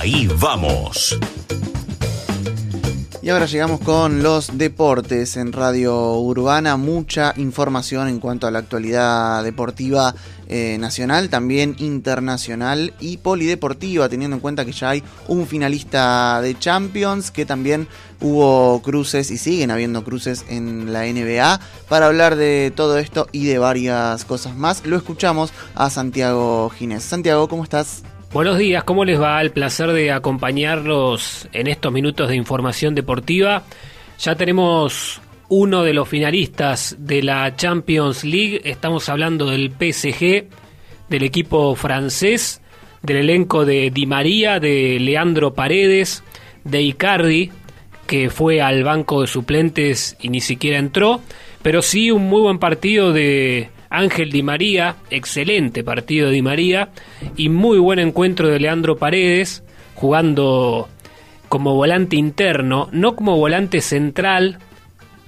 Ahí vamos. Y ahora llegamos con los deportes en Radio Urbana. Mucha información en cuanto a la actualidad deportiva eh, nacional, también internacional y polideportiva, teniendo en cuenta que ya hay un finalista de Champions, que también hubo cruces y siguen habiendo cruces en la NBA. Para hablar de todo esto y de varias cosas más, lo escuchamos a Santiago Ginés. Santiago, ¿cómo estás? Buenos días, ¿cómo les va? El placer de acompañarlos en estos minutos de información deportiva. Ya tenemos uno de los finalistas de la Champions League, estamos hablando del PSG, del equipo francés, del elenco de Di María, de Leandro Paredes, de Icardi, que fue al banco de suplentes y ni siquiera entró, pero sí un muy buen partido de Ángel Di María, excelente partido de Di María y muy buen encuentro de Leandro Paredes, jugando como volante interno, no como volante central,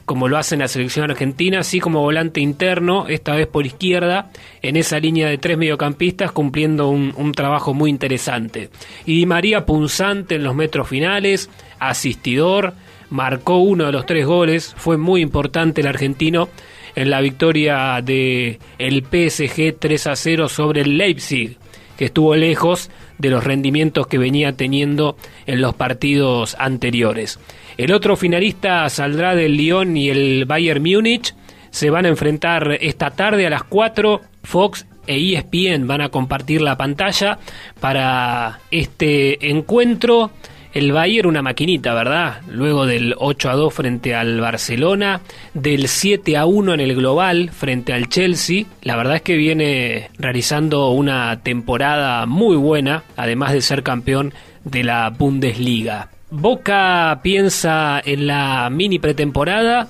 como lo hace en la selección argentina, sí como volante interno, esta vez por izquierda, en esa línea de tres mediocampistas, cumpliendo un, un, trabajo muy interesante. Y Di María punzante en los metros finales, asistidor, marcó uno de los tres goles, fue muy importante el argentino en la victoria de el PSG 3 a 0 sobre el Leipzig, que estuvo lejos de los rendimientos que venía teniendo en los partidos anteriores. El otro finalista saldrá del Lyon y el Bayern Múnich. Se van a enfrentar esta tarde a las 4. Fox e ESPN van a compartir la pantalla para este encuentro el Bayern una maquinita, ¿verdad? Luego del 8 a 2 frente al Barcelona, del 7 a 1 en el global frente al Chelsea, la verdad es que viene realizando una temporada muy buena, además de ser campeón de la Bundesliga. Boca piensa en la mini pretemporada,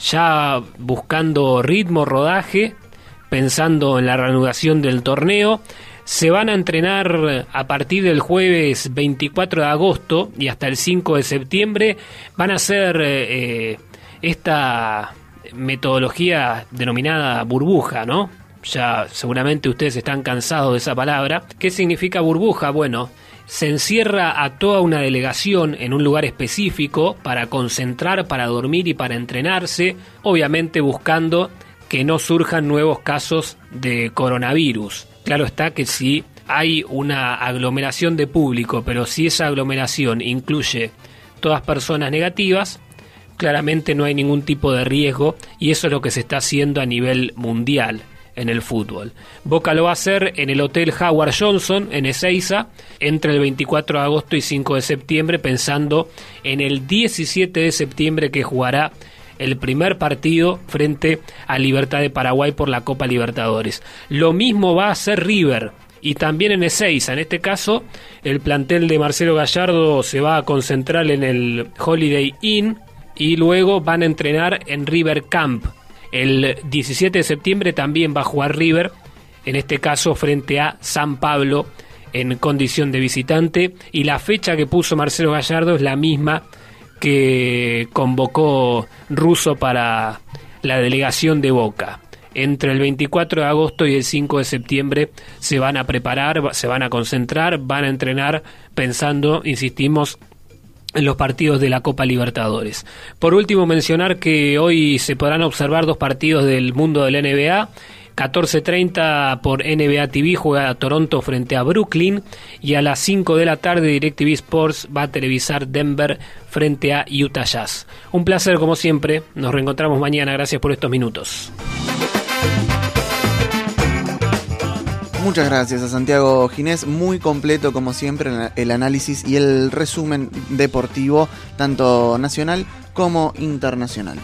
ya buscando ritmo, rodaje, pensando en la reanudación del torneo se van a entrenar a partir del jueves 24 de agosto y hasta el 5 de septiembre. Van a hacer eh, esta metodología denominada burbuja, ¿no? Ya seguramente ustedes están cansados de esa palabra. ¿Qué significa burbuja? Bueno, se encierra a toda una delegación en un lugar específico para concentrar, para dormir y para entrenarse, obviamente buscando que no surjan nuevos casos de coronavirus. Claro está que si hay una aglomeración de público, pero si esa aglomeración incluye todas personas negativas, claramente no hay ningún tipo de riesgo y eso es lo que se está haciendo a nivel mundial en el fútbol. Boca lo va a hacer en el Hotel Howard Johnson en Ezeiza entre el 24 de agosto y 5 de septiembre pensando en el 17 de septiembre que jugará el primer partido frente a Libertad de Paraguay por la Copa Libertadores. Lo mismo va a hacer River y también en Ezeiza. En este caso, el plantel de Marcelo Gallardo se va a concentrar en el Holiday Inn y luego van a entrenar en River Camp. El 17 de septiembre también va a jugar River, en este caso frente a San Pablo en condición de visitante y la fecha que puso Marcelo Gallardo es la misma que convocó Russo para la delegación de Boca. Entre el 24 de agosto y el 5 de septiembre se van a preparar, se van a concentrar, van a entrenar pensando, insistimos, en los partidos de la Copa Libertadores. Por último, mencionar que hoy se podrán observar dos partidos del mundo del NBA. 14.30 por NBA TV juega Toronto frente a Brooklyn y a las 5 de la tarde DirecTV Sports va a televisar Denver frente a Utah Jazz. Un placer como siempre, nos reencontramos mañana, gracias por estos minutos. Muchas gracias a Santiago Ginés, muy completo como siempre el análisis y el resumen deportivo, tanto nacional como internacional.